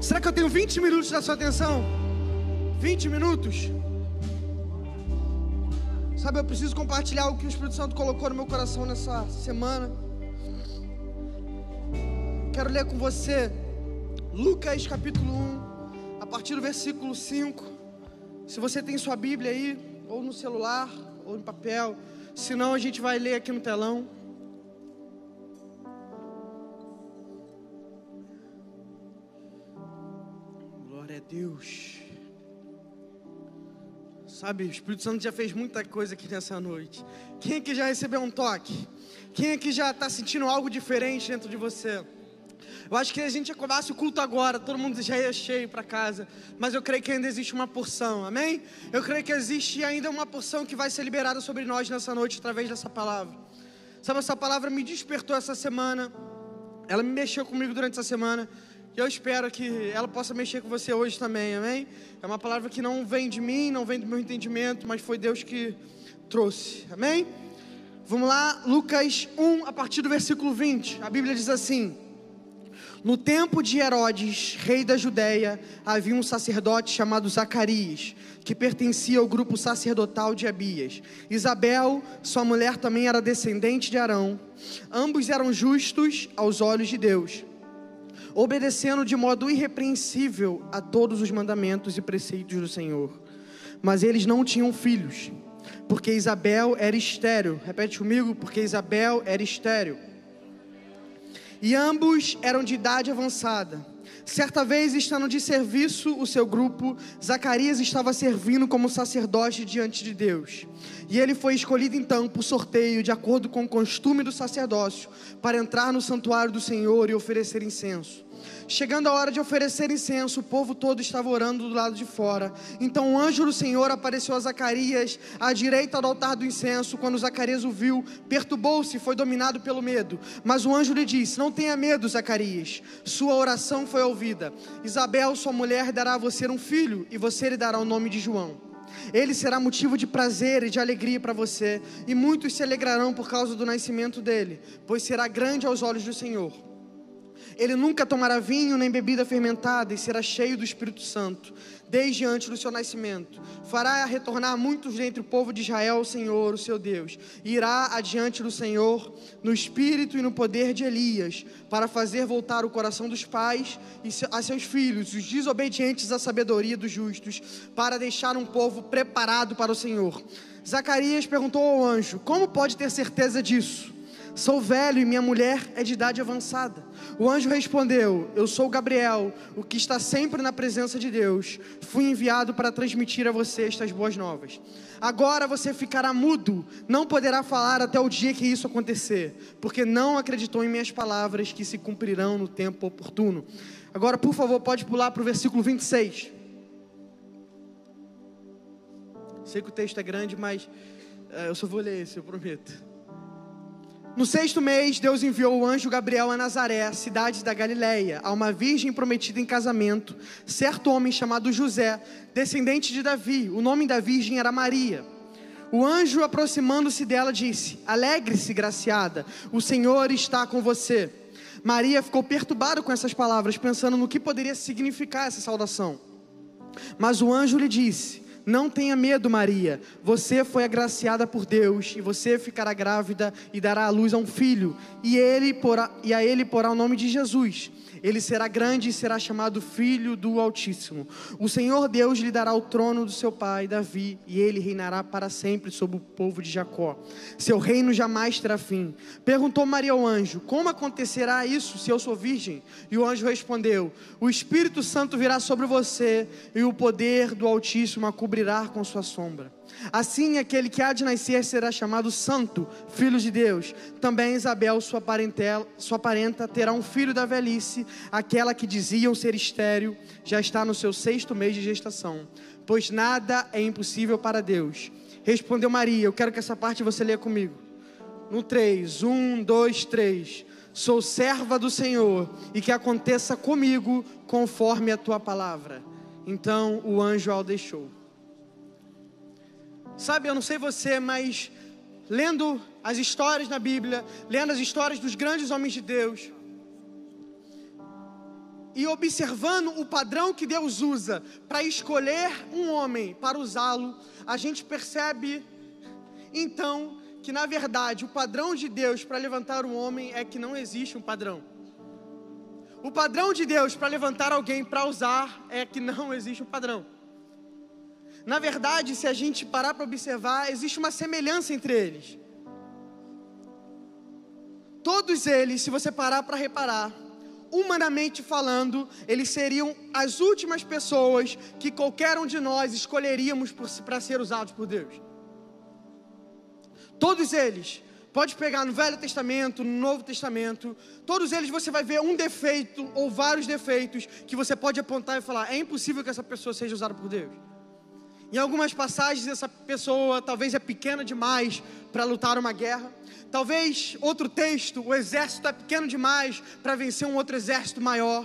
Será que eu tenho 20 minutos da sua atenção? 20 minutos? Sabe, eu preciso compartilhar o que o Espírito Santo colocou no meu coração nessa semana. Quero ler com você Lucas capítulo 1, a partir do versículo 5. Se você tem sua Bíblia aí, ou no celular, ou em papel, senão a gente vai ler aqui no telão. Deus. Sabe, o Espírito Santo já fez muita coisa aqui nessa noite. Quem aqui já recebeu um toque? Quem aqui já está sentindo algo diferente dentro de você? Eu acho que a gente acabasse o culto agora, todo mundo já ia cheio para casa, mas eu creio que ainda existe uma porção, amém? Eu creio que existe ainda uma porção que vai ser liberada sobre nós nessa noite através dessa palavra. Sabe, essa palavra me despertou essa semana, ela me mexeu comigo durante essa semana, e eu espero que ela possa mexer com você hoje também, amém? É uma palavra que não vem de mim, não vem do meu entendimento, mas foi Deus que trouxe, amém? Vamos lá, Lucas 1, a partir do versículo 20. A Bíblia diz assim: No tempo de Herodes, rei da Judéia, havia um sacerdote chamado Zacarias, que pertencia ao grupo sacerdotal de Abias. Isabel, sua mulher, também era descendente de Arão. Ambos eram justos aos olhos de Deus obedecendo de modo irrepreensível a todos os mandamentos e preceitos do Senhor. Mas eles não tinham filhos, porque Isabel era estéril. Repete comigo, porque Isabel era estéril. E ambos eram de idade avançada. Certa vez, estando de serviço o seu grupo, Zacarias estava servindo como sacerdote diante de Deus. E ele foi escolhido então por sorteio, de acordo com o costume do sacerdócio, para entrar no santuário do Senhor e oferecer incenso. Chegando a hora de oferecer incenso, o povo todo estava orando do lado de fora. Então o anjo do Senhor apareceu a Zacarias à direita do altar do incenso. Quando Zacarias o viu, perturbou-se e foi dominado pelo medo. Mas o anjo lhe disse: Não tenha medo, Zacarias. Sua oração foi ouvida. Isabel, sua mulher, dará a você um filho, e você lhe dará o nome de João. Ele será motivo de prazer e de alegria para você, e muitos se alegrarão por causa do nascimento dele, pois será grande aos olhos do Senhor. Ele nunca tomará vinho nem bebida fermentada e será cheio do Espírito Santo, desde antes do seu nascimento. Fará retornar muitos dentre o povo de Israel ao Senhor, o seu Deus, irá adiante do Senhor no espírito e no poder de Elias, para fazer voltar o coração dos pais a seus filhos, os desobedientes à sabedoria dos justos, para deixar um povo preparado para o Senhor. Zacarias perguntou ao anjo: Como pode ter certeza disso? Sou velho e minha mulher é de idade avançada. O anjo respondeu: Eu sou Gabriel, o que está sempre na presença de Deus. Fui enviado para transmitir a você estas boas novas. Agora você ficará mudo, não poderá falar até o dia que isso acontecer, porque não acreditou em minhas palavras que se cumprirão no tempo oportuno. Agora, por favor, pode pular para o versículo 26. Sei que o texto é grande, mas uh, eu só vou ler esse, eu prometo. No sexto mês, Deus enviou o anjo Gabriel a Nazaré, cidade da Galileia, a uma virgem prometida em casamento, certo homem chamado José, descendente de Davi. O nome da virgem era Maria. O anjo, aproximando-se dela, disse: Alegre-se, graciada, o Senhor está com você. Maria ficou perturbada com essas palavras, pensando no que poderia significar essa saudação. Mas o anjo lhe disse: não tenha medo, Maria. Você foi agraciada por Deus e você ficará grávida e dará à luz a um filho, e ele porá, e a ele porá o nome de Jesus. Ele será grande e será chamado Filho do Altíssimo. O Senhor Deus lhe dará o trono do seu pai Davi, e ele reinará para sempre sobre o povo de Jacó. Seu reino jamais terá fim. Perguntou Maria ao anjo: Como acontecerá isso se eu sou virgem? E o anjo respondeu: O Espírito Santo virá sobre você, e o poder do Altíssimo a cobrirá com sua sombra. Assim, aquele que há de nascer será chamado Santo, Filho de Deus. Também Isabel, sua, parentela, sua parenta, terá um filho da velhice. Aquela que diziam ser estéril já está no seu sexto mês de gestação, pois nada é impossível para Deus. Respondeu Maria, eu quero que essa parte você leia comigo. No 3, 1, 2, 3. Sou serva do Senhor, e que aconteça comigo conforme a tua palavra. Então o anjo a deixou. Sabe, eu não sei você, mas lendo as histórias na Bíblia, lendo as histórias dos grandes homens de Deus, e observando o padrão que Deus usa para escolher um homem para usá-lo, a gente percebe então que na verdade o padrão de Deus para levantar um homem é que não existe um padrão. O padrão de Deus para levantar alguém para usar é que não existe um padrão. Na verdade, se a gente parar para observar, existe uma semelhança entre eles. Todos eles, se você parar para reparar, humanamente falando, eles seriam as últimas pessoas que qualquer um de nós escolheríamos para ser usados por Deus. Todos eles, pode pegar no Velho Testamento, no Novo Testamento, todos eles você vai ver um defeito ou vários defeitos que você pode apontar e falar: é impossível que essa pessoa seja usada por Deus. Em algumas passagens, essa pessoa talvez é pequena demais para lutar uma guerra. Talvez outro texto, o exército é pequeno demais para vencer um outro exército maior.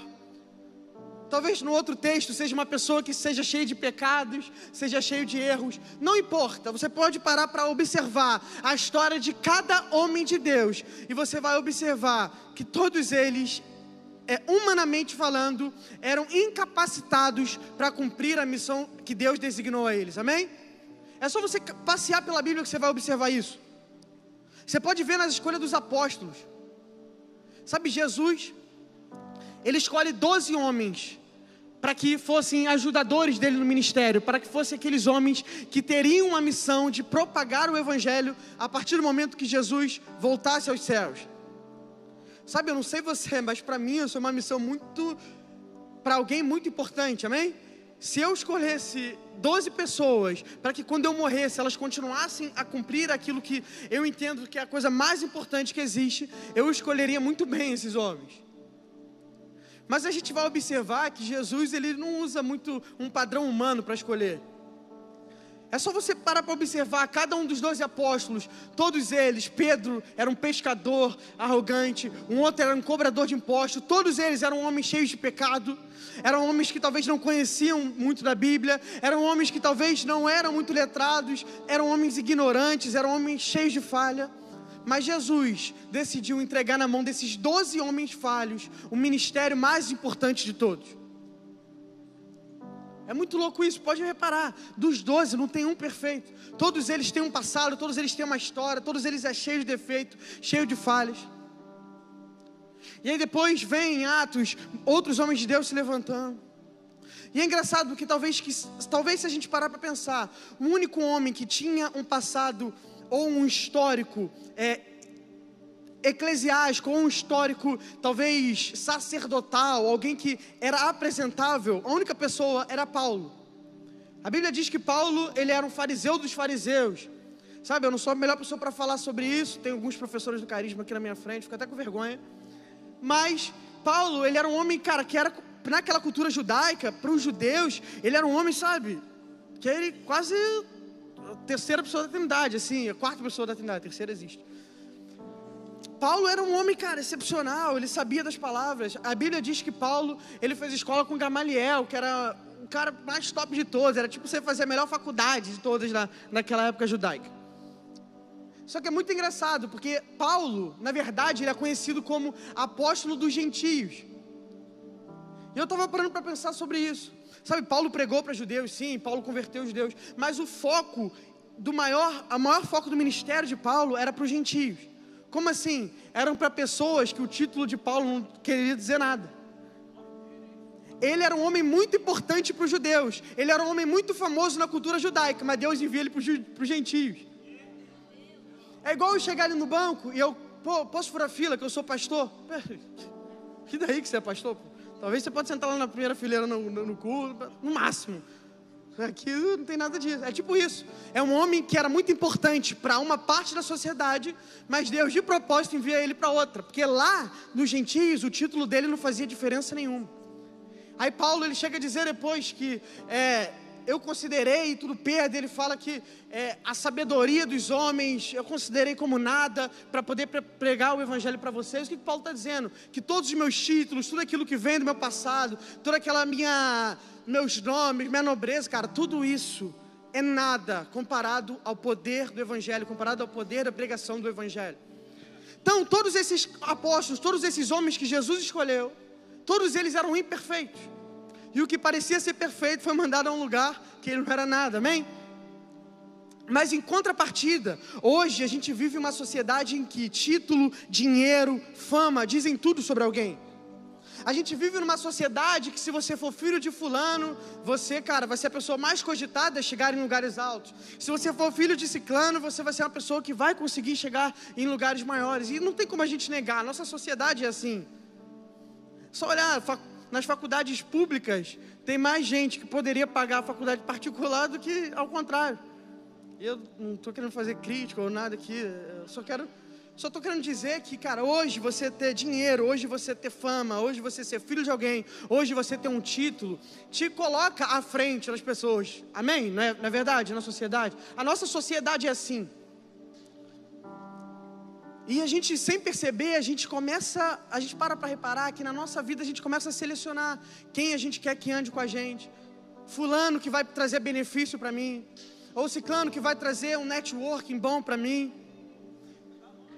Talvez no outro texto seja uma pessoa que seja cheia de pecados, seja cheio de erros. Não importa, você pode parar para observar a história de cada homem de Deus e você vai observar que todos eles é, humanamente falando, eram incapacitados para cumprir a missão que Deus designou a eles. Amém? É só você passear pela Bíblia que você vai observar isso. Você pode ver nas escolhas dos apóstolos. Sabe, Jesus, ele escolhe 12 homens para que fossem ajudadores dele no ministério, para que fossem aqueles homens que teriam uma missão de propagar o evangelho a partir do momento que Jesus voltasse aos céus. Sabe, eu não sei você, mas para mim isso é uma missão muito para alguém muito importante, amém? Se eu escolhesse 12 pessoas para que quando eu morresse elas continuassem a cumprir aquilo que eu entendo que é a coisa mais importante que existe, eu escolheria muito bem esses homens. Mas a gente vai observar que Jesus ele não usa muito um padrão humano para escolher. É só você parar para observar cada um dos doze apóstolos, todos eles, Pedro era um pescador arrogante, um outro era um cobrador de impostos, todos eles eram homens cheios de pecado, eram homens que talvez não conheciam muito da Bíblia, eram homens que talvez não eram muito letrados, eram homens ignorantes, eram homens cheios de falha. Mas Jesus decidiu entregar na mão desses doze homens falhos o ministério mais importante de todos. É muito louco isso, pode reparar. Dos doze não tem um perfeito. Todos eles têm um passado, todos eles têm uma história, todos eles é cheio de defeito, cheio de falhas. E aí depois vem em Atos outros homens de Deus se levantando. E é engraçado porque talvez, que, talvez se a gente parar para pensar, o único homem que tinha um passado ou um histórico é, eclesiástico ou um histórico talvez sacerdotal, alguém que era apresentável, a única pessoa era Paulo. A Bíblia diz que Paulo, ele era um fariseu dos fariseus. Sabe, eu não sou a melhor pessoa para falar sobre isso, tem alguns professores do carisma aqui na minha frente, fico até com vergonha. Mas Paulo, ele era um homem, cara, que era naquela cultura judaica, para os judeus, ele era um homem, sabe, que ele quase terceira pessoa da Trindade, assim, a quarta pessoa da Trindade, a terceira existe. Paulo era um homem, cara, excepcional, ele sabia das palavras. A Bíblia diz que Paulo, ele fez escola com Gamaliel, que era o cara mais top de todos, era tipo você fazer a melhor faculdade de todas na, naquela época judaica. Só que é muito engraçado, porque Paulo, na verdade, ele é conhecido como apóstolo dos gentios. E eu estava parando para pensar sobre isso. Sabe, Paulo pregou para judeus, sim, Paulo converteu os judeus, mas o foco do maior, a maior foco do ministério de Paulo era para os gentios. Como assim? Eram para pessoas que o título de Paulo não queria dizer nada. Ele era um homem muito importante para os judeus. Ele era um homem muito famoso na cultura judaica, mas Deus envia ele para os gentios. É igual eu chegar ali no banco e eu, pô, posso furar fila que eu sou pastor? Que daí que você é pastor? Talvez você pode sentar lá na primeira fileira no, no, no culto, no máximo. Aqui não tem nada disso. É tipo isso. É um homem que era muito importante para uma parte da sociedade, mas Deus de propósito envia ele para outra, porque lá nos gentios o título dele não fazia diferença nenhuma. Aí Paulo ele chega a dizer depois que é, eu considerei tudo perda. Ele fala que é, a sabedoria dos homens eu considerei como nada para poder pregar o evangelho para vocês. O que, que Paulo está dizendo? Que todos os meus títulos, tudo aquilo que vem do meu passado, toda aquela minha meus nomes, minha nobreza, cara, tudo isso é nada comparado ao poder do Evangelho, comparado ao poder da pregação do Evangelho. Então, todos esses apóstolos, todos esses homens que Jesus escolheu, Todos eles eram imperfeitos. E o que parecia ser perfeito foi mandado a um lugar que ele não era nada, amém? Mas em contrapartida, hoje a gente vive uma sociedade em que título, dinheiro, fama dizem tudo sobre alguém. A gente vive numa sociedade que se você for filho de fulano, você, cara, vai ser a pessoa mais cogitada a chegar em lugares altos. Se você for filho de ciclano, você vai ser uma pessoa que vai conseguir chegar em lugares maiores. E não tem como a gente negar, a nossa sociedade é assim. Só olhar nas faculdades públicas, tem mais gente que poderia pagar a faculdade particular do que ao contrário. Eu não estou querendo fazer crítica ou nada aqui, eu só quero só estou querendo dizer que, cara, hoje você ter dinheiro, hoje você ter fama, hoje você ser filho de alguém, hoje você ter um título, te coloca à frente das pessoas. Amém? Não é, não é verdade? Na sociedade. A nossa sociedade é assim. E a gente, sem perceber, a gente começa, a gente para para reparar que na nossa vida a gente começa a selecionar quem a gente quer que ande com a gente. Fulano que vai trazer benefício para mim, ou ciclano que vai trazer um networking bom para mim.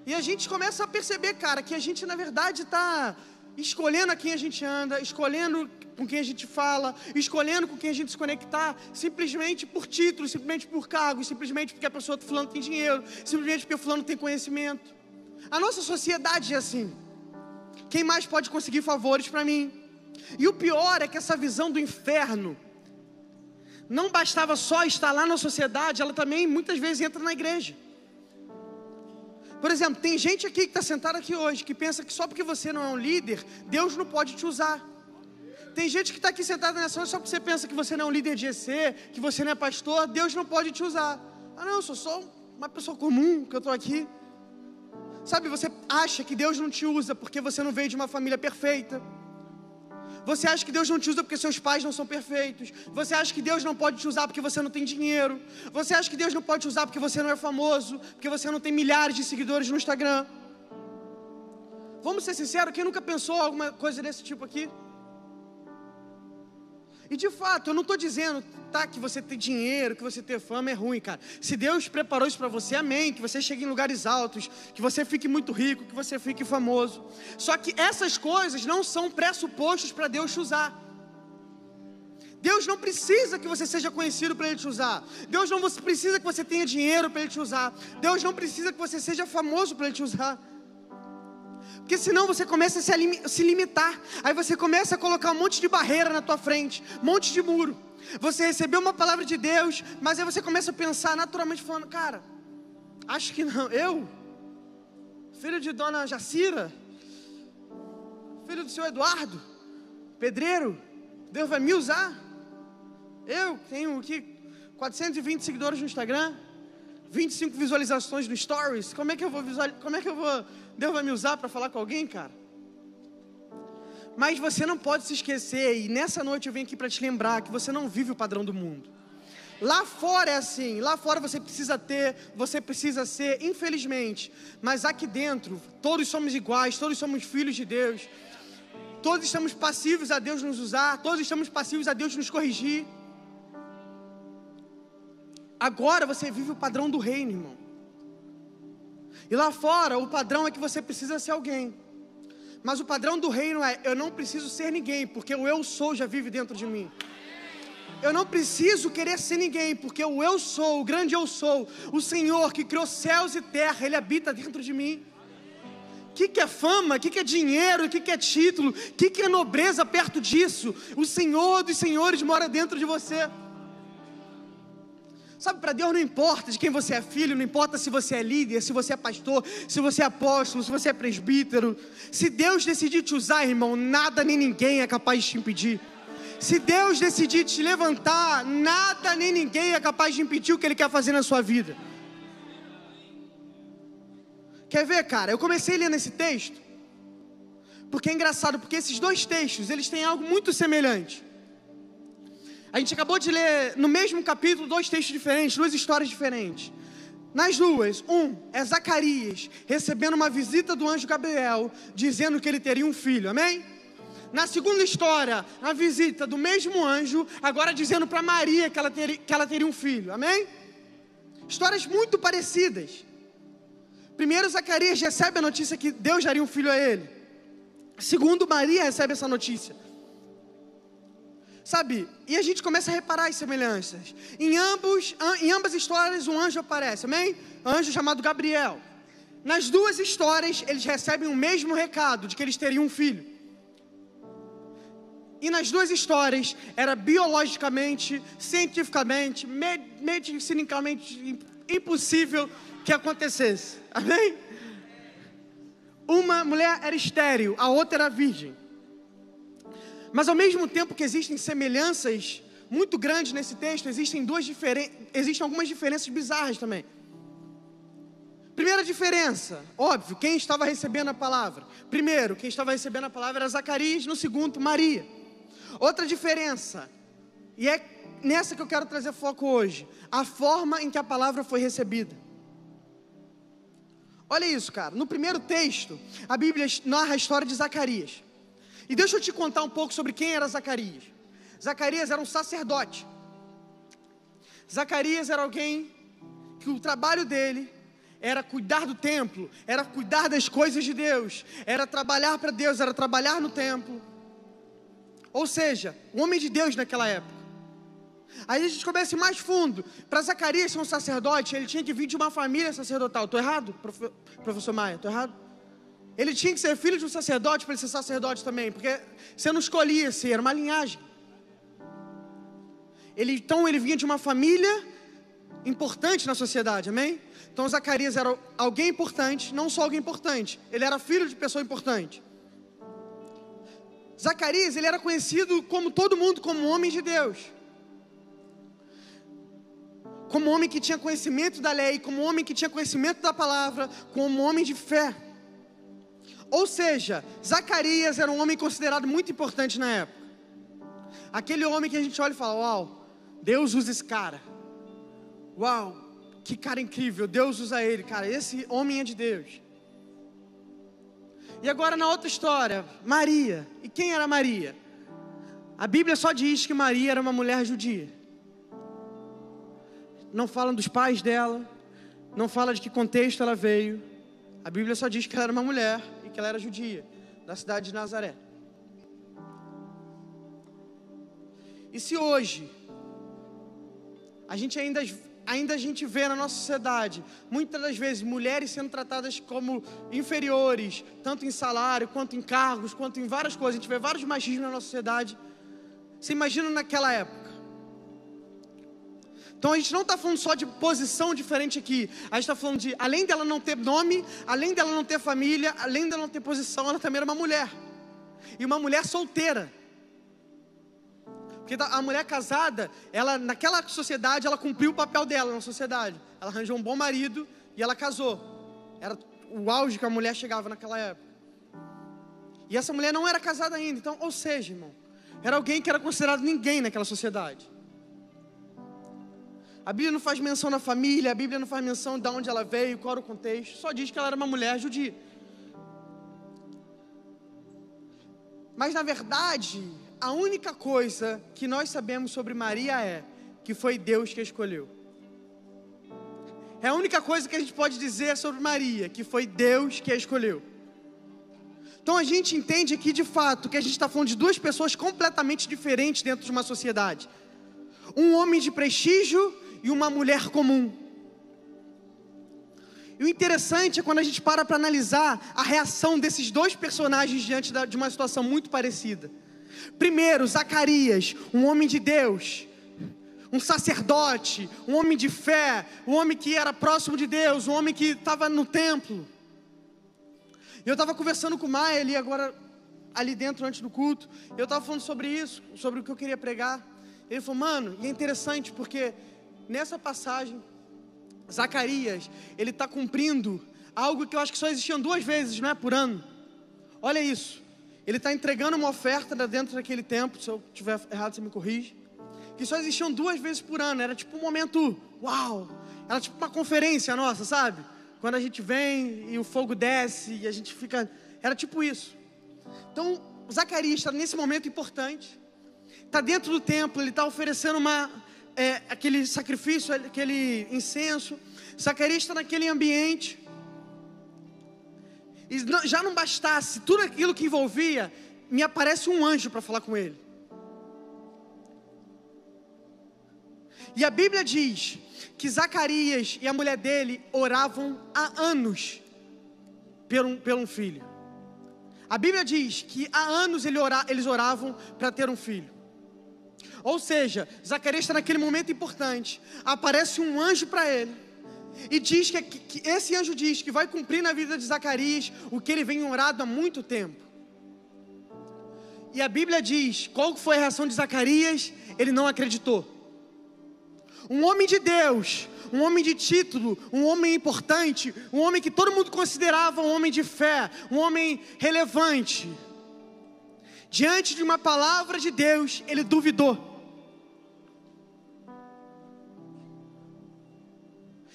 E a gente começa a perceber, cara, que a gente na verdade está escolhendo a quem a gente anda, escolhendo com quem a gente fala, escolhendo com quem a gente se conectar, simplesmente por título, simplesmente por cargo, simplesmente porque a pessoa fulano tem dinheiro, simplesmente porque fulano tem conhecimento. A nossa sociedade é assim. Quem mais pode conseguir favores para mim? E o pior é que essa visão do inferno não bastava só estar lá na sociedade, ela também muitas vezes entra na igreja. Por exemplo, tem gente aqui que está sentado aqui hoje que pensa que só porque você não é um líder, Deus não pode te usar. Tem gente que está aqui sentada nessa hora só porque você pensa que você não é um líder de EC, que você não é pastor, Deus não pode te usar. Ah, não, eu sou só uma pessoa comum que eu estou aqui. Sabe, você acha que Deus não te usa porque você não veio de uma família perfeita. Você acha que Deus não te usa porque seus pais não são perfeitos. Você acha que Deus não pode te usar porque você não tem dinheiro. Você acha que Deus não pode te usar porque você não é famoso, porque você não tem milhares de seguidores no Instagram. Vamos ser sinceros, quem nunca pensou alguma coisa desse tipo aqui? E de fato, eu não estou dizendo tá, que você ter dinheiro, que você ter fama é ruim, cara. Se Deus preparou isso para você, amém. Que você chegue em lugares altos, que você fique muito rico, que você fique famoso. Só que essas coisas não são pressupostos para Deus te usar. Deus não precisa que você seja conhecido para Ele te usar. Deus não precisa que você tenha dinheiro para Ele te usar. Deus não precisa que você seja famoso para Ele te usar. Porque senão você começa a se, se limitar. Aí você começa a colocar um monte de barreira na tua frente, um monte de muro. Você recebeu uma palavra de Deus, mas aí você começa a pensar naturalmente falando, cara, acho que não. Eu, filho de Dona Jacira, filho do seu Eduardo, pedreiro, Deus vai me usar. Eu tenho aqui 420 seguidores no Instagram, 25 visualizações no Stories. Como é que eu vou visualizar? Como é que eu vou Deus vai me usar para falar com alguém, cara? Mas você não pode se esquecer, e nessa noite eu venho aqui para te lembrar que você não vive o padrão do mundo. Lá fora é assim, lá fora você precisa ter, você precisa ser, infelizmente. Mas aqui dentro, todos somos iguais, todos somos filhos de Deus. Todos estamos passivos a Deus nos usar, todos estamos passivos a Deus nos corrigir. Agora você vive o padrão do reino, irmão. E lá fora, o padrão é que você precisa ser alguém. Mas o padrão do reino é: eu não preciso ser ninguém, porque o eu sou já vive dentro de mim. Eu não preciso querer ser ninguém, porque o eu sou, o grande eu sou, o Senhor que criou céus e terra, Ele habita dentro de mim. O que, que é fama? O que, que é dinheiro? O que, que é título? O que, que é nobreza perto disso? O Senhor dos Senhores mora dentro de você. Sabe, para Deus não importa de quem você é filho, não importa se você é líder, se você é pastor, se você é apóstolo, se você é presbítero. Se Deus decidir te usar, irmão, nada nem ninguém é capaz de te impedir. Se Deus decidir te levantar, nada nem ninguém é capaz de impedir o que Ele quer fazer na sua vida. Quer ver, cara? Eu comecei lendo esse texto, porque é engraçado, porque esses dois textos, eles têm algo muito semelhante. A gente acabou de ler no mesmo capítulo dois textos diferentes, duas histórias diferentes. Nas duas, um é Zacarias recebendo uma visita do anjo Gabriel, dizendo que ele teria um filho, amém? Na segunda história, a visita do mesmo anjo, agora dizendo para Maria que ela, teria, que ela teria um filho, amém? Histórias muito parecidas. Primeiro, Zacarias recebe a notícia que Deus daria um filho a ele. Segundo, Maria recebe essa notícia. Sabe? E a gente começa a reparar as semelhanças. Em, ambos, em ambas histórias, um anjo aparece, amém? Anjo chamado Gabriel. Nas duas histórias, eles recebem o mesmo recado de que eles teriam um filho. E nas duas histórias, era biologicamente, cientificamente, medicinicamente impossível que acontecesse. Amém? Uma mulher era estéril, a outra era virgem. Mas ao mesmo tempo que existem semelhanças muito grandes nesse texto, existem duas diferen... existem algumas diferenças bizarras também. Primeira diferença, óbvio, quem estava recebendo a palavra. Primeiro, quem estava recebendo a palavra era Zacarias, no segundo, Maria. Outra diferença, e é nessa que eu quero trazer foco hoje, a forma em que a palavra foi recebida. Olha isso, cara. No primeiro texto, a Bíblia narra a história de Zacarias. E deixa eu te contar um pouco sobre quem era Zacarias. Zacarias era um sacerdote. Zacarias era alguém que o trabalho dele era cuidar do templo, era cuidar das coisas de Deus, era trabalhar para Deus, era trabalhar no templo. Ou seja, o homem de Deus naquela época. Aí a gente começa mais fundo. Para Zacarias ser um sacerdote, ele tinha que vir de uma família sacerdotal. Estou errado, professor Maia? Estou errado? Ele tinha que ser filho de um sacerdote para ele ser sacerdote também, porque você não escolhia ser, era uma linhagem. Ele, então ele vinha de uma família importante na sociedade, amém? Então Zacarias era alguém importante, não só alguém importante, ele era filho de pessoa importante. Zacarias, ele era conhecido como todo mundo, como homem de Deus. Como homem que tinha conhecimento da lei, como homem que tinha conhecimento da palavra, como homem de fé. Ou seja, Zacarias era um homem considerado muito importante na época. Aquele homem que a gente olha e fala: Uau, Deus usa esse cara. Uau, que cara incrível, Deus usa ele, cara. Esse homem é de Deus. E agora na outra história, Maria. E quem era Maria? A Bíblia só diz que Maria era uma mulher judia. Não fala dos pais dela, não fala de que contexto ela veio. A Bíblia só diz que ela era uma mulher e que ela era judia, da cidade de Nazaré. E se hoje a gente ainda, ainda a gente vê na nossa sociedade, muitas das vezes, mulheres sendo tratadas como inferiores, tanto em salário, quanto em cargos, quanto em várias coisas, a gente vê vários machismos na nossa sociedade. Você imagina naquela época? Então a gente não está falando só de posição diferente aqui. A gente está falando de, além dela não ter nome, além dela não ter família, além dela não ter posição, ela também era uma mulher. E uma mulher solteira. Porque a mulher casada, ela naquela sociedade, ela cumpriu o papel dela na sociedade. Ela arranjou um bom marido e ela casou. Era o auge que a mulher chegava naquela época. E essa mulher não era casada ainda. Então, ou seja, irmão, era alguém que era considerado ninguém naquela sociedade. A Bíblia não faz menção na família, a Bíblia não faz menção de onde ela veio, qual era o contexto, só diz que ela era uma mulher judia. Mas na verdade, a única coisa que nós sabemos sobre Maria é que foi Deus que a escolheu. É a única coisa que a gente pode dizer sobre Maria, que foi Deus que a escolheu. Então a gente entende aqui de fato que a gente está falando de duas pessoas completamente diferentes dentro de uma sociedade. Um homem de prestígio e uma mulher comum. E o interessante é quando a gente para para analisar a reação desses dois personagens diante de uma situação muito parecida. Primeiro, Zacarias, um homem de Deus, um sacerdote, um homem de fé, um homem que era próximo de Deus, um homem que estava no templo. Eu estava conversando com o Maia ali agora, ali dentro antes do culto, eu estava falando sobre isso, sobre o que eu queria pregar. Ele falou, mano, e é interessante porque nessa passagem, Zacarias, ele está cumprindo algo que eu acho que só existiam duas vezes, não é por ano. Olha isso. Ele está entregando uma oferta dentro daquele tempo, se eu estiver errado, você me corrige. Que só existiam duas vezes por ano. Era tipo um momento, uau! Era tipo uma conferência nossa, sabe? Quando a gente vem e o fogo desce e a gente fica. Era tipo isso. Então, Zacarias está nesse momento importante. Está dentro do templo, ele está oferecendo uma, é, aquele sacrifício, aquele incenso. Zacarias está naquele ambiente. E já não bastasse tudo aquilo que envolvia, me aparece um anjo para falar com ele. E a Bíblia diz que Zacarias e a mulher dele oravam há anos por um, por um filho. A Bíblia diz que há anos eles oravam para ter um filho. Ou seja, Zacarias está naquele momento importante. Aparece um anjo para ele. E diz que, que, esse anjo diz que vai cumprir na vida de Zacarias o que ele vem orado há muito tempo. E a Bíblia diz: qual foi a reação de Zacarias? Ele não acreditou. Um homem de Deus, um homem de título, um homem importante, um homem que todo mundo considerava um homem de fé, um homem relevante. Diante de uma palavra de Deus, ele duvidou.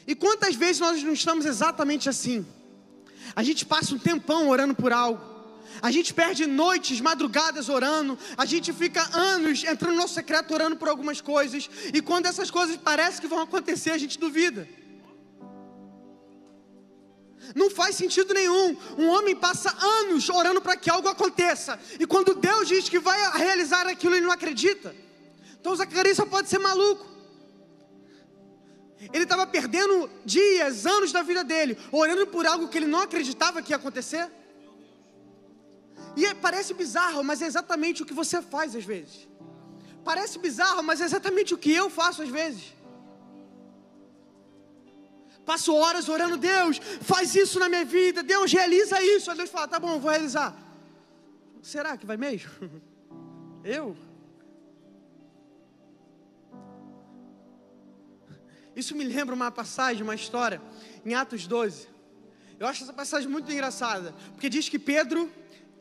E quantas vezes nós não estamos exatamente assim? A gente passa um tempão orando por algo. A gente perde noites, madrugadas orando. A gente fica anos entrando no nosso secreto orando por algumas coisas. E quando essas coisas parecem que vão acontecer, a gente duvida. Não faz sentido nenhum. Um homem passa anos orando para que algo aconteça. E quando Deus diz que vai realizar aquilo, ele não acredita. Então Zacarias só pode ser maluco. Ele estava perdendo dias, anos da vida dele, orando por algo que ele não acreditava que ia acontecer. E é, parece bizarro, mas é exatamente o que você faz às vezes. Parece bizarro, mas é exatamente o que eu faço às vezes. Passo horas orando, Deus, faz isso na minha vida, Deus realiza isso. Aí Deus fala, tá bom, vou realizar. Será que vai mesmo? Eu? Isso me lembra uma passagem, uma história, em Atos 12. Eu acho essa passagem muito engraçada, porque diz que Pedro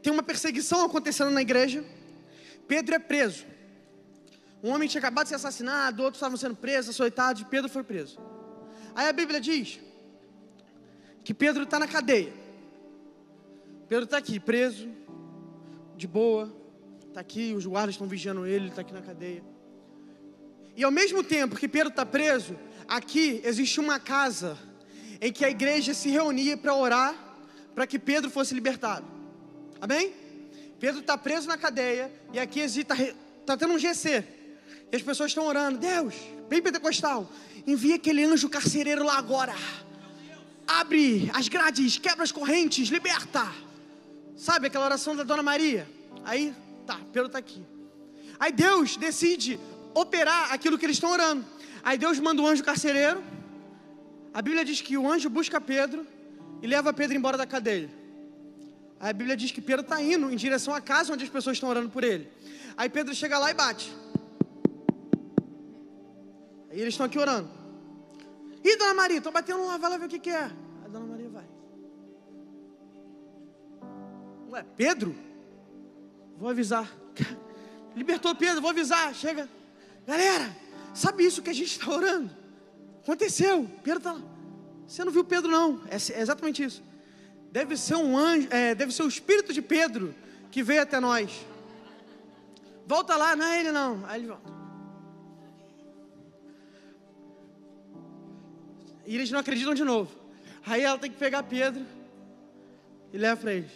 tem uma perseguição acontecendo na igreja. Pedro é preso. Um homem tinha acabado de ser assassinado, outros estavam sendo presos, açoitados, e Pedro foi preso. Aí a Bíblia diz que Pedro está na cadeia. Pedro está aqui, preso, de boa, está aqui, os guardas estão vigiando ele, ele está aqui na cadeia. E ao mesmo tempo que Pedro está preso, aqui existe uma casa em que a igreja se reunia para orar para que Pedro fosse libertado. Amém? Pedro está preso na cadeia e aqui está tá tendo um GC. E as pessoas estão orando, Deus, bem pentecostal, envia aquele anjo carcereiro lá agora. Abre as grades, quebra as correntes, liberta. Sabe aquela oração da Dona Maria? Aí, tá, Pedro está aqui. Aí Deus decide operar aquilo que eles estão orando. Aí Deus manda o anjo carcereiro. A Bíblia diz que o anjo busca Pedro e leva Pedro embora da cadeia. Aí a Bíblia diz que Pedro está indo em direção à casa onde as pessoas estão orando por ele. Aí Pedro chega lá e bate. Aí eles estão aqui orando. E Dona Maria, estou batendo lá, vai lá ver o que, que é. A Dona Maria vai. Ué, Pedro? Vou avisar. Libertou Pedro, vou avisar. Chega. Galera, sabe isso que a gente está orando? Aconteceu. Pedro está lá. Você não viu Pedro, não. É, é exatamente isso. Deve ser um anjo, é, deve ser o espírito de Pedro que veio até nós. Volta lá, não é ele não. Aí ele volta. E eles não acreditam de novo. Aí ela tem que pegar Pedro e leva para eles.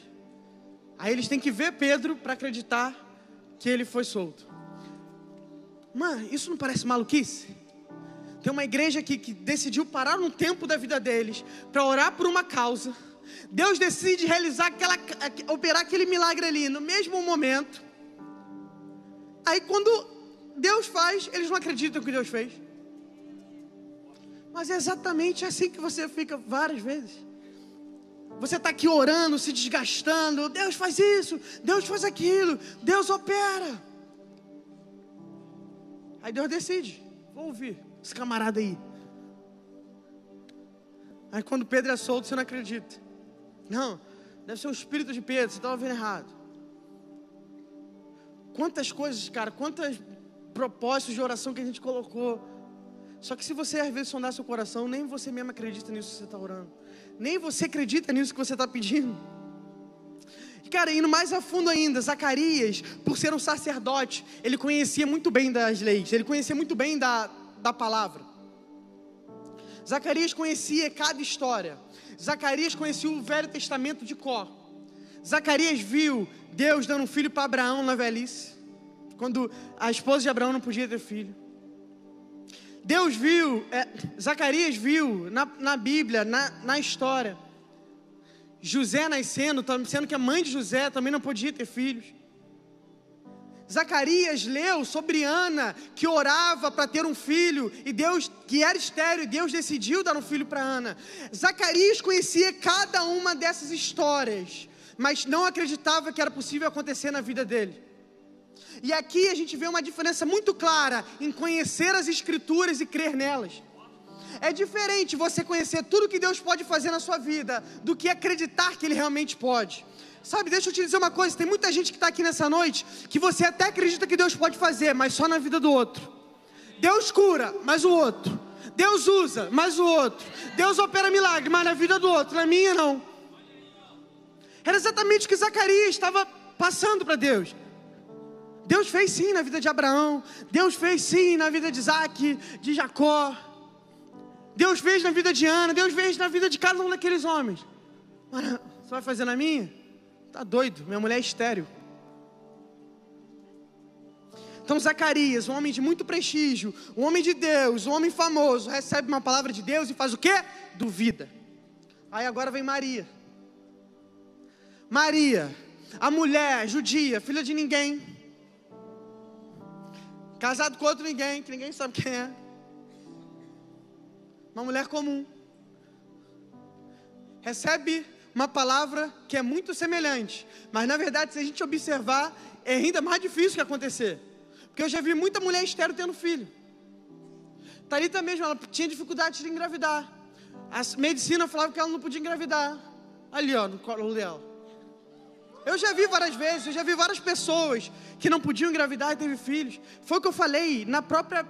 Aí eles têm que ver Pedro para acreditar que ele foi solto. Mano, isso não parece maluquice? Tem uma igreja que, que decidiu parar um tempo da vida deles para orar por uma causa Deus decide realizar aquela, operar aquele milagre ali no mesmo momento. Aí quando Deus faz, eles não acreditam que Deus fez. Mas é exatamente assim que você fica várias vezes. Você está aqui orando, se desgastando. Deus faz isso, Deus faz aquilo, Deus opera. Aí Deus decide: vou ouvir esse camarada aí. Aí quando Pedro é solto, você não acredita. Não, deve ser o espírito de Pedro, você estava vendo errado. Quantas coisas, cara, quantos propósitos de oração que a gente colocou. Só que se você às vezes sondar seu coração, nem você mesmo acredita nisso que você está orando. Nem você acredita nisso que você está pedindo. E, cara, indo mais a fundo ainda, Zacarias, por ser um sacerdote, ele conhecia muito bem das leis, ele conhecia muito bem da, da palavra. Zacarias conhecia cada história. Zacarias conhecia o Velho Testamento de cor. Zacarias viu Deus dando um filho para Abraão na velhice, quando a esposa de Abraão não podia ter filho. Deus viu, é, Zacarias viu na, na Bíblia, na, na história, José nascendo, sendo que a mãe de José também não podia ter filhos. Zacarias leu sobre Ana, que orava para ter um filho, e Deus, que era estéreo, e Deus decidiu dar um filho para Ana. Zacarias conhecia cada uma dessas histórias, mas não acreditava que era possível acontecer na vida dele. E aqui a gente vê uma diferença muito clara em conhecer as Escrituras e crer nelas. É diferente você conhecer tudo que Deus pode fazer na sua vida do que acreditar que Ele realmente pode. Sabe, deixa eu te dizer uma coisa: tem muita gente que está aqui nessa noite que você até acredita que Deus pode fazer, mas só na vida do outro. Deus cura, mas o outro. Deus usa, mas o outro. Deus opera milagre, mas na vida do outro, na minha não. Era exatamente o que Zacarias estava passando para Deus. Deus fez sim na vida de Abraão, Deus fez sim na vida de Isaac, de Jacó, Deus fez na vida de Ana, Deus fez na vida de cada um daqueles homens. Mas você vai fazer na minha? Tá doido, minha mulher é estéreo. Então Zacarias, um homem de muito prestígio, um homem de Deus, um homem famoso, recebe uma palavra de Deus e faz o quê? Duvida. Aí agora vem Maria. Maria, a mulher judia, filha de ninguém, casado com outro ninguém, que ninguém sabe quem é, uma mulher comum, recebe uma palavra que é muito semelhante, mas na verdade, se a gente observar, é ainda mais difícil que acontecer, porque eu já vi muita mulher estéreo tendo filho. Talita mesmo, ela tinha dificuldade de engravidar. A medicina falava que ela não podia engravidar. Ali, ó, no colo dela. Eu já vi várias vezes, eu já vi várias pessoas que não podiam engravidar e teve filhos. Foi o que eu falei, na própria,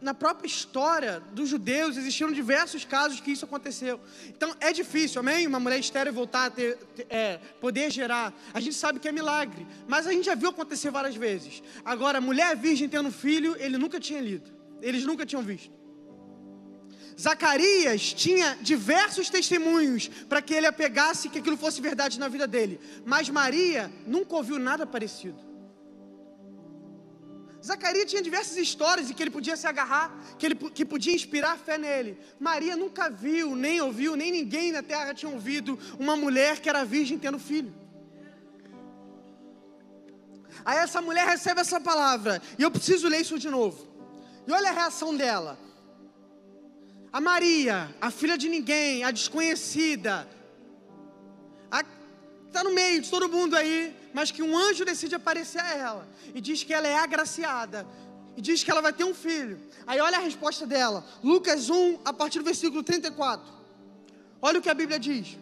na própria história dos judeus existiram diversos casos que isso aconteceu. Então é difícil, amém? Uma mulher estéreo voltar a ter, ter é, poder gerar. A gente sabe que é milagre, mas a gente já viu acontecer várias vezes. Agora, mulher virgem tendo filho, ele nunca tinha lido, eles nunca tinham visto. Zacarias tinha diversos testemunhos para que ele apegasse que aquilo fosse verdade na vida dele, mas Maria nunca ouviu nada parecido. Zacarias tinha diversas histórias em que ele podia se agarrar, que ele que podia inspirar fé nele. Maria nunca viu, nem ouviu, nem ninguém na terra tinha ouvido uma mulher que era virgem tendo filho. Aí essa mulher recebe essa palavra, e eu preciso ler isso de novo. E olha a reação dela. A Maria, a filha de ninguém, a desconhecida, está no meio de todo mundo aí, mas que um anjo decide aparecer a ela e diz que ela é agraciada e diz que ela vai ter um filho. Aí olha a resposta dela, Lucas 1, a partir do versículo 34. Olha o que a Bíblia diz.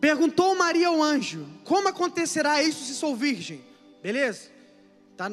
Perguntou Maria ao anjo: Como acontecerá isso se sou virgem? Beleza? Tá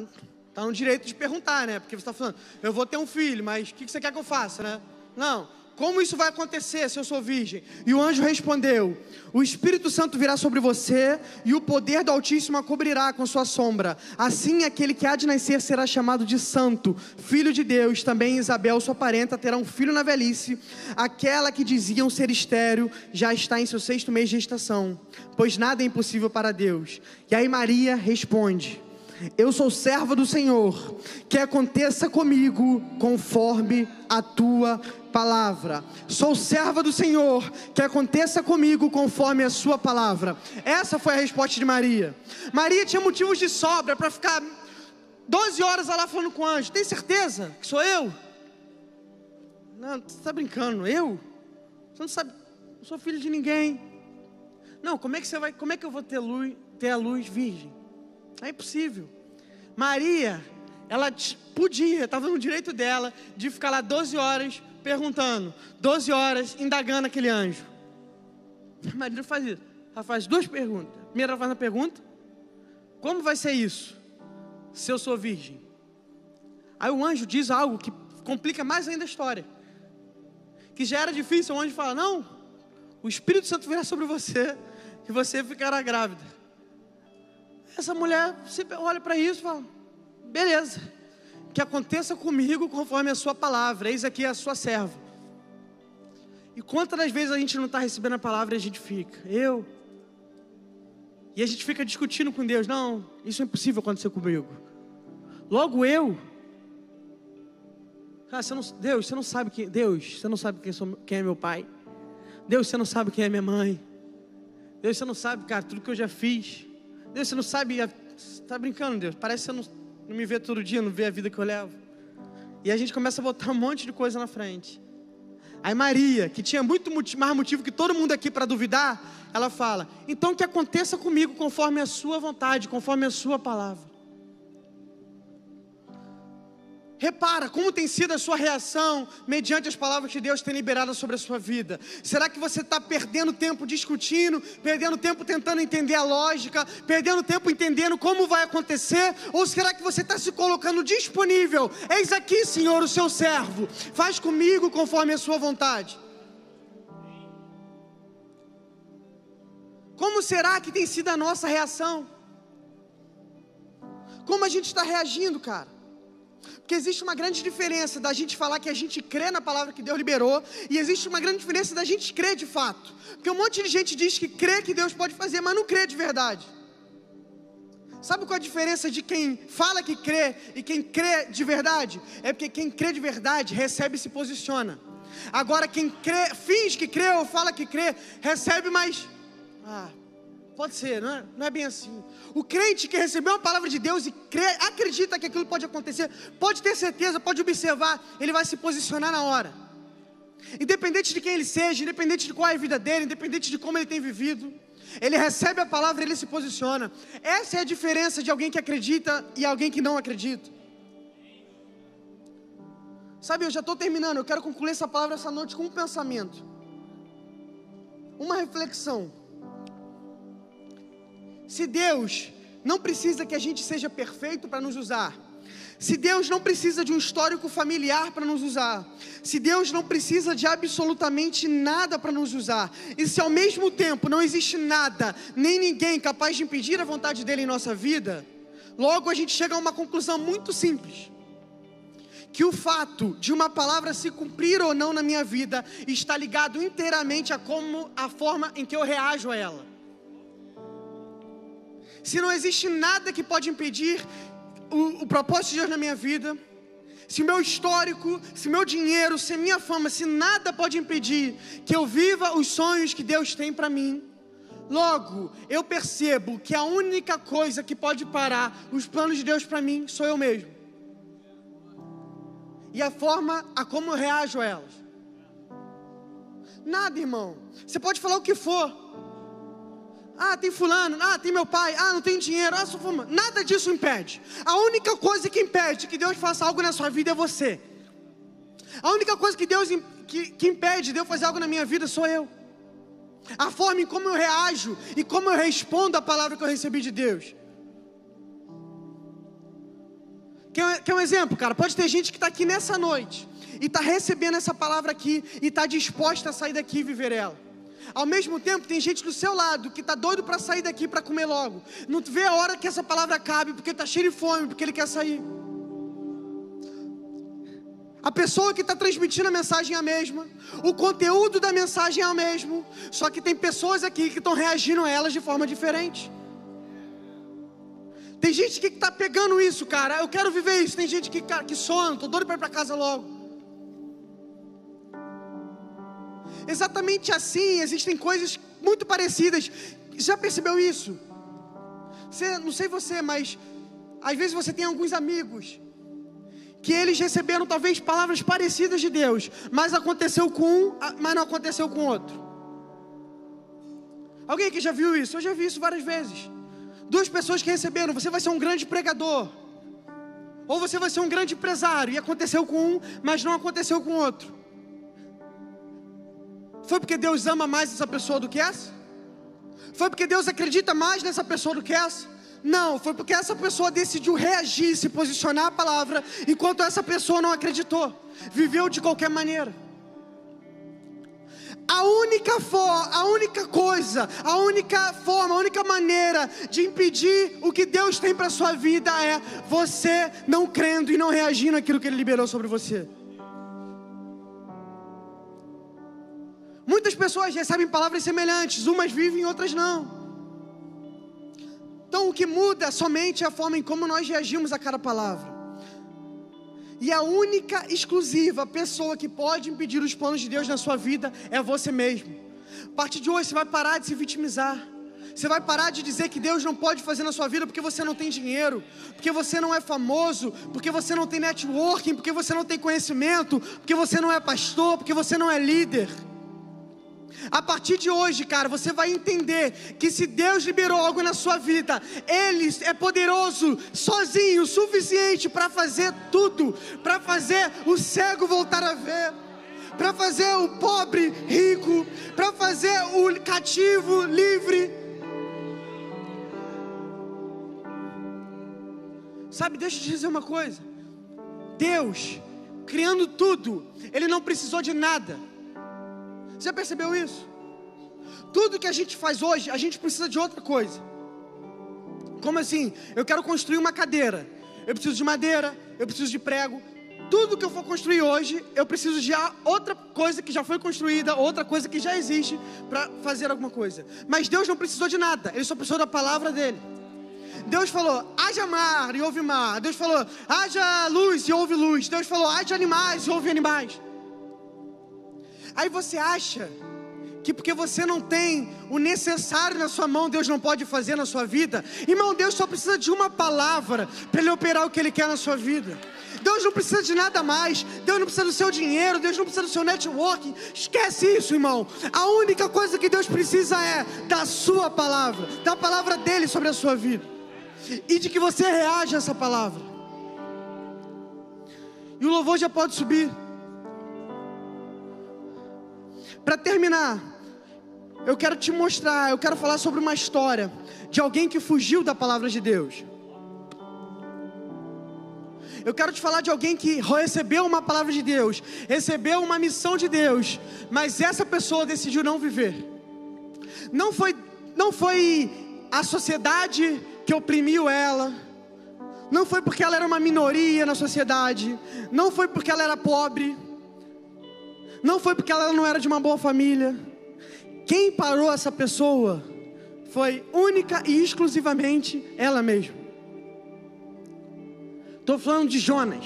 Está no direito de perguntar, né? Porque você está falando, eu vou ter um filho, mas o que você quer que eu faça, né? Não. Como isso vai acontecer se eu sou virgem? E o anjo respondeu: O Espírito Santo virá sobre você e o poder do Altíssimo a cobrirá com sua sombra. Assim, aquele que há de nascer será chamado de Santo, Filho de Deus. Também Isabel, sua parenta, terá um filho na velhice. Aquela que diziam ser estéreo já está em seu sexto mês de gestação, pois nada é impossível para Deus. E aí Maria responde: eu sou serva do Senhor, que aconteça comigo conforme a tua palavra. Sou serva do Senhor, que aconteça comigo conforme a sua palavra. Essa foi a resposta de Maria. Maria tinha motivos de sobra para ficar 12 horas lá falando com o anjo. Tem certeza que sou eu? Não, você está brincando, eu? Você não sabe, não sou filho de ninguém. Não, como é que você vai, como é que eu vou ter luz, ter a luz virgem? É impossível. Maria, ela podia, estava no direito dela de ficar lá 12 horas perguntando, 12 horas indagando aquele anjo. Maria faz isso. Ela faz duas perguntas. Primeiro, ela faz uma pergunta: Como vai ser isso? Se eu sou virgem. Aí o anjo diz algo que complica mais ainda a história. Que já era difícil, o anjo fala: Não, o Espírito Santo virá sobre você e você ficará grávida. Essa mulher olha para isso e fala: beleza. que aconteça comigo conforme a sua palavra. Eis aqui a sua serva. E quantas vezes a gente não está recebendo a palavra e a gente fica? Eu. E a gente fica discutindo com Deus. Não, isso é impossível acontecer comigo. Logo eu. Cara, você não, Deus, você não sabe quem. Deus, você não sabe quem, sou, quem é meu pai. Deus, você não sabe quem é minha mãe. Deus, você não sabe, cara, tudo que eu já fiz. Deus, você não sabe. Você está brincando, Deus. Parece que você não, não me vê todo dia, não vê a vida que eu levo. E a gente começa a botar um monte de coisa na frente. Aí Maria, que tinha muito mais motivo que todo mundo aqui para duvidar, ela fala: então que aconteça comigo conforme a sua vontade, conforme a sua palavra. Repara como tem sido a sua reação mediante as palavras que Deus tem liberado sobre a sua vida. Será que você está perdendo tempo discutindo, perdendo tempo tentando entender a lógica, perdendo tempo entendendo como vai acontecer? Ou será que você está se colocando disponível? Eis aqui, Senhor, o seu servo. Faz comigo conforme a sua vontade. Como será que tem sido a nossa reação? Como a gente está reagindo, cara? Porque existe uma grande diferença da gente falar que a gente crê na palavra que Deus liberou, e existe uma grande diferença da gente crer de fato. Porque um monte de gente diz que crê que Deus pode fazer, mas não crê de verdade. Sabe qual a diferença de quem fala que crê e quem crê de verdade? É porque quem crê de verdade recebe e se posiciona. Agora, quem crê, finge que crê ou fala que crê, recebe, mas. Ah, Pode ser, não é, não é bem assim. O crente que recebeu a palavra de Deus e crê, acredita que aquilo pode acontecer, pode ter certeza, pode observar, ele vai se posicionar na hora. Independente de quem ele seja, independente de qual é a vida dele, independente de como ele tem vivido, ele recebe a palavra e ele se posiciona. Essa é a diferença de alguém que acredita e alguém que não acredita. Sabe, eu já estou terminando, eu quero concluir essa palavra essa noite com um pensamento, uma reflexão. Se Deus não precisa que a gente seja perfeito para nos usar, se Deus não precisa de um histórico familiar para nos usar, se Deus não precisa de absolutamente nada para nos usar, e se ao mesmo tempo não existe nada, nem ninguém capaz de impedir a vontade dele em nossa vida, logo a gente chega a uma conclusão muito simples. Que o fato de uma palavra se cumprir ou não na minha vida está ligado inteiramente a como a forma em que eu reajo a ela se não existe nada que pode impedir o, o propósito de Deus na minha vida, se meu histórico, se meu dinheiro, se minha fama, se nada pode impedir que eu viva os sonhos que Deus tem para mim, logo eu percebo que a única coisa que pode parar os planos de Deus para mim sou eu mesmo. E a forma a como eu reajo a elas. Nada, irmão. Você pode falar o que for. Ah, tem fulano, ah, tem meu pai, ah, não tem dinheiro, ah, sou fuma. Nada disso impede. A única coisa que impede que Deus faça algo na sua vida é você. A única coisa que Deus que, que impede de eu fazer algo na minha vida sou eu. A forma em como eu reajo e como eu respondo a palavra que eu recebi de Deus. Quer, quer um exemplo, cara? Pode ter gente que está aqui nessa noite e está recebendo essa palavra aqui e está disposta a sair daqui e viver ela. Ao mesmo tempo, tem gente do seu lado que está doido para sair daqui para comer logo. Não vê a hora que essa palavra acabe, porque está cheio de fome, porque ele quer sair. A pessoa que está transmitindo a mensagem é a mesma, o conteúdo da mensagem é o mesmo, só que tem pessoas aqui que estão reagindo a elas de forma diferente. Tem gente que está pegando isso, cara. Eu quero viver isso. Tem gente que, cara, que sono, estou doido para ir para casa logo. Exatamente assim, existem coisas muito parecidas. Já percebeu isso? Você, não sei você, mas às vezes você tem alguns amigos que eles receberam talvez palavras parecidas de Deus, mas aconteceu com um, mas não aconteceu com outro. Alguém aqui já viu isso? Eu já vi isso várias vezes. Duas pessoas que receberam, você vai ser um grande pregador, ou você vai ser um grande empresário, e aconteceu com um, mas não aconteceu com outro. Foi porque Deus ama mais essa pessoa do que essa? Foi porque Deus acredita mais nessa pessoa do que essa? Não, foi porque essa pessoa decidiu reagir, se posicionar a palavra, enquanto essa pessoa não acreditou, viveu de qualquer maneira. A única forma, a única coisa, a única forma, a única maneira de impedir o que Deus tem para sua vida é você não crendo e não reagindo àquilo que ele liberou sobre você. Muitas pessoas recebem palavras semelhantes, umas vivem, outras não. Então o que muda somente é a forma em como nós reagimos a cada palavra. E a única exclusiva pessoa que pode impedir os planos de Deus na sua vida é você mesmo. A partir de hoje você vai parar de se vitimizar. Você vai parar de dizer que Deus não pode fazer na sua vida porque você não tem dinheiro, porque você não é famoso, porque você não tem networking, porque você não tem conhecimento, porque você não é pastor, porque você não é líder. A partir de hoje, cara, você vai entender que se Deus liberou algo na sua vida, Ele é poderoso, sozinho, o suficiente para fazer tudo, para fazer o cego voltar a ver, para fazer o pobre rico, para fazer o cativo livre. Sabe, deixa eu te dizer uma coisa. Deus, criando tudo, Ele não precisou de nada. Você percebeu isso? Tudo que a gente faz hoje, a gente precisa de outra coisa. Como assim? Eu quero construir uma cadeira. Eu preciso de madeira, eu preciso de prego. Tudo que eu for construir hoje, eu preciso de outra coisa que já foi construída, outra coisa que já existe para fazer alguma coisa. Mas Deus não precisou de nada, Ele só precisou da palavra dele. Deus falou, haja mar e houve mar. Deus falou, haja luz e houve luz. Deus falou, haja animais e houve animais. Aí você acha que porque você não tem o necessário na sua mão, Deus não pode fazer na sua vida. Irmão, Deus só precisa de uma palavra para Ele operar o que Ele quer na sua vida. Deus não precisa de nada mais. Deus não precisa do seu dinheiro. Deus não precisa do seu networking. Esquece isso, irmão. A única coisa que Deus precisa é da sua palavra, da palavra dele sobre a sua vida e de que você reaja a essa palavra. E o louvor já pode subir. Para terminar, eu quero te mostrar, eu quero falar sobre uma história de alguém que fugiu da palavra de Deus. Eu quero te falar de alguém que recebeu uma palavra de Deus, recebeu uma missão de Deus, mas essa pessoa decidiu não viver. Não foi, não foi a sociedade que oprimiu ela. Não foi porque ela era uma minoria na sociedade, não foi porque ela era pobre não foi porque ela não era de uma boa família. Quem parou essa pessoa foi única e exclusivamente ela mesma. Estou falando de Jonas.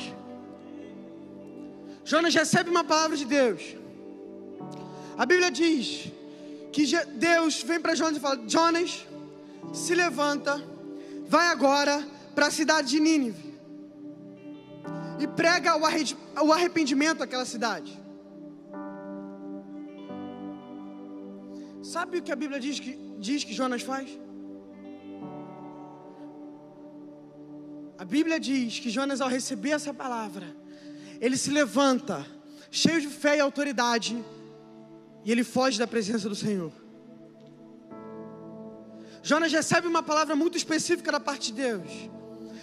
Jonas recebe uma palavra de Deus. A Bíblia diz que Deus vem para Jonas e fala: Jonas, se levanta, vai agora para a cidade de Nínive e prega o arrependimento àquela cidade. Sabe o que a Bíblia diz que, diz que Jonas faz? A Bíblia diz que Jonas, ao receber essa palavra, ele se levanta, cheio de fé e autoridade, e ele foge da presença do Senhor. Jonas recebe uma palavra muito específica da parte de Deus.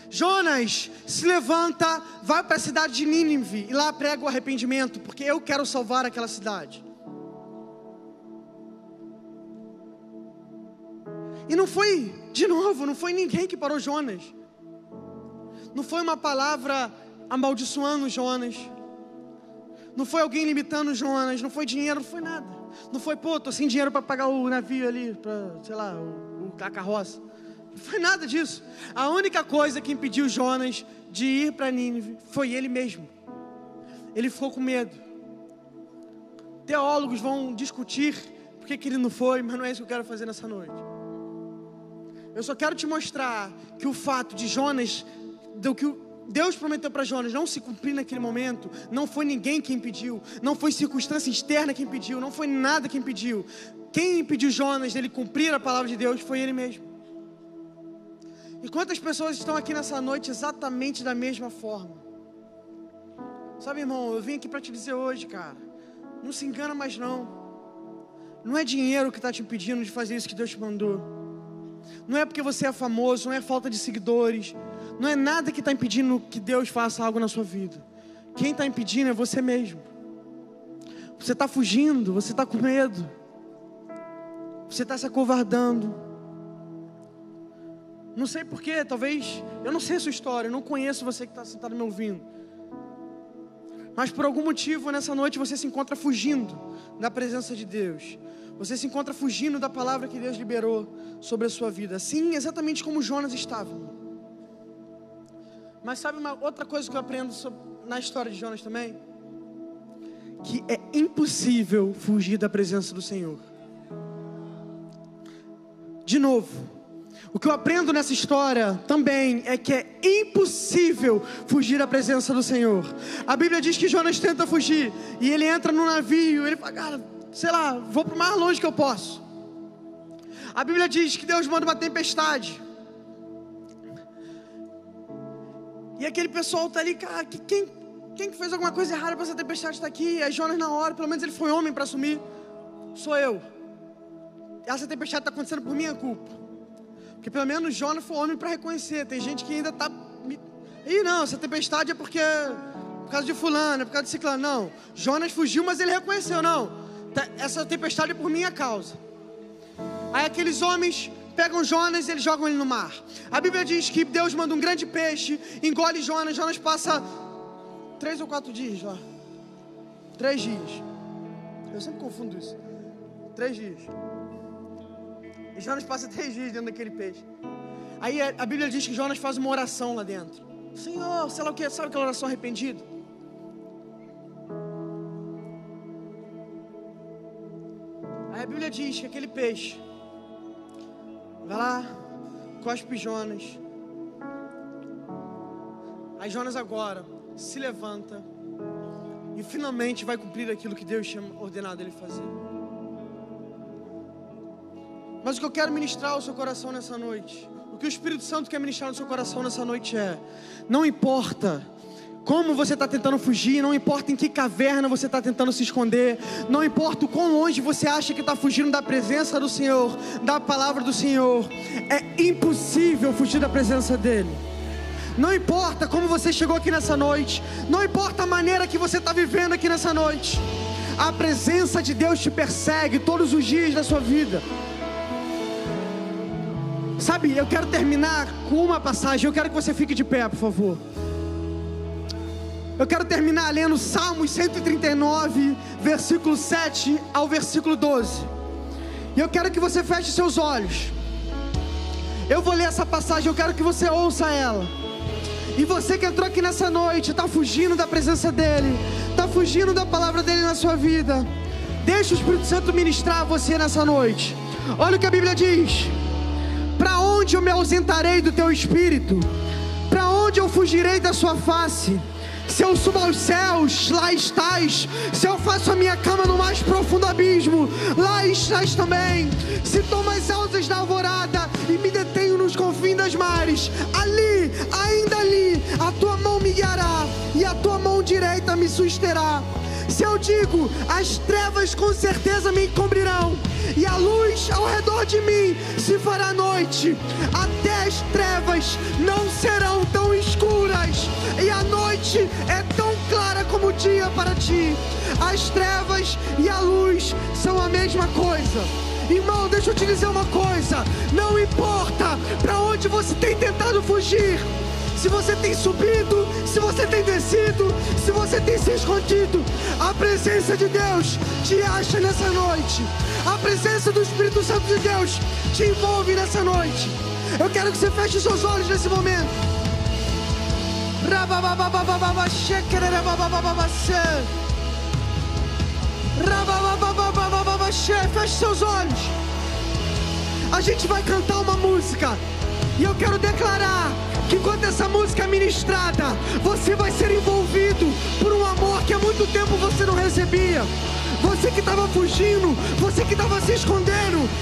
Jonas se levanta, vai para a cidade de Nínive e lá prega o arrependimento, porque eu quero salvar aquela cidade. E não foi, de novo, não foi ninguém que parou Jonas. Não foi uma palavra amaldiçoando Jonas. Não foi alguém limitando Jonas. Não foi dinheiro, não foi nada. Não foi, pô, tô sem dinheiro para pagar o navio ali, para, sei lá, o, a carroça. Não foi nada disso. A única coisa que impediu Jonas de ir para Nínive foi ele mesmo. Ele ficou com medo. Teólogos vão discutir por que ele não foi, mas não é isso que eu quero fazer nessa noite. Eu só quero te mostrar que o fato de Jonas, do que Deus prometeu para Jonas não se cumprir naquele momento, não foi ninguém que impediu, não foi circunstância externa que impediu, não foi nada que impediu. Quem impediu Jonas dele cumprir a palavra de Deus foi ele mesmo. E quantas pessoas estão aqui nessa noite exatamente da mesma forma? Sabe, irmão, eu vim aqui para te dizer hoje, cara, não se engana mais não. Não é dinheiro que está te impedindo de fazer isso que Deus te mandou. Não é porque você é famoso, não é falta de seguidores, não é nada que está impedindo que Deus faça algo na sua vida. Quem está impedindo é você mesmo. Você está fugindo, você está com medo, você está se acovardando. Não sei porquê, talvez, eu não sei a sua história, eu não conheço você que está sentado me ouvindo. Mas por algum motivo nessa noite você se encontra fugindo da presença de Deus. Você se encontra fugindo da palavra que Deus liberou sobre a sua vida. Assim, exatamente como Jonas estava. Mas sabe uma outra coisa que eu aprendo sobre, na história de Jonas também? Que é impossível fugir da presença do Senhor. De novo, o que eu aprendo nessa história também é que é impossível fugir da presença do Senhor. A Bíblia diz que Jonas tenta fugir e ele entra no navio, ele fala, cara, sei lá, vou para o mais longe que eu posso. A Bíblia diz que Deus manda uma tempestade. E aquele pessoal está ali, cara, quem, quem fez alguma coisa errada para essa tempestade estar tá aqui? É Jonas na hora, pelo menos ele foi homem para assumir. Sou eu. Essa tempestade está acontecendo por minha culpa. Porque pelo menos Jonas foi homem para reconhecer. Tem gente que ainda está. Ih, não, essa tempestade é porque. Por causa de fulano, é por causa de ciclano. Não. Jonas fugiu, mas ele reconheceu. Não. Tá, essa tempestade é por minha causa. Aí aqueles homens pegam Jonas e eles jogam ele no mar. A Bíblia diz que Deus manda um grande peixe, engole Jonas. Jonas passa três ou quatro dias lá. Três dias. Eu sempre confundo isso. Três dias. E Jonas passa três dias dentro daquele peixe. Aí a Bíblia diz que Jonas faz uma oração lá dentro. Senhor, sei lá o que, sabe aquela oração arrependida? Aí a Bíblia diz que aquele peixe vai lá, cospe Jonas. Aí Jonas agora se levanta e finalmente vai cumprir aquilo que Deus tinha ordenado ele fazer. Mas o que eu quero ministrar ao seu coração nessa noite, o que o Espírito Santo quer ministrar no seu coração nessa noite é: não importa como você está tentando fugir, não importa em que caverna você está tentando se esconder, não importa o quão longe você acha que está fugindo da presença do Senhor, da palavra do Senhor, é impossível fugir da presença dEle. Não importa como você chegou aqui nessa noite, não importa a maneira que você está vivendo aqui nessa noite, a presença de Deus te persegue todos os dias da sua vida. Sabe, eu quero terminar com uma passagem. Eu quero que você fique de pé, por favor. Eu quero terminar lendo Salmos 139, versículo 7 ao versículo 12. E eu quero que você feche seus olhos. Eu vou ler essa passagem, eu quero que você ouça ela. E você que entrou aqui nessa noite, está fugindo da presença dEle, está fugindo da palavra dEle na sua vida. Deixa o Espírito Santo ministrar você nessa noite. Olha o que a Bíblia diz. Onde eu me ausentarei do teu espírito? Para onde eu fugirei da sua face? Se eu subo aos céus, lá estás. Se eu faço a minha cama no mais profundo abismo, lá estás também. Se tomo as asas da alvorada e me detenho nos confins das mares, ali, ainda ali, a tua mão me guiará e a tua mão direita me susterá. Se eu digo, as trevas com certeza me encobrirão, e a luz ao redor de mim se fará noite, até as trevas não serão tão escuras, e a noite é tão clara como o dia para ti. As trevas e a luz são a mesma coisa. Irmão, deixa eu te dizer uma coisa: não importa para onde você tem tentado fugir, se você tem subido, se você tem descido, se você tem se escondido, a presença de Deus te acha nessa noite. A presença do Espírito Santo de Deus te envolve nessa noite. Eu quero que você feche seus olhos nesse momento. Feche seus olhos. A gente vai cantar uma música. E eu quero declarar que enquanto essa música é ministrada, você vai ser envolvido por um amor que há muito tempo você não recebia. Você que estava fugindo, você que estava se escondendo,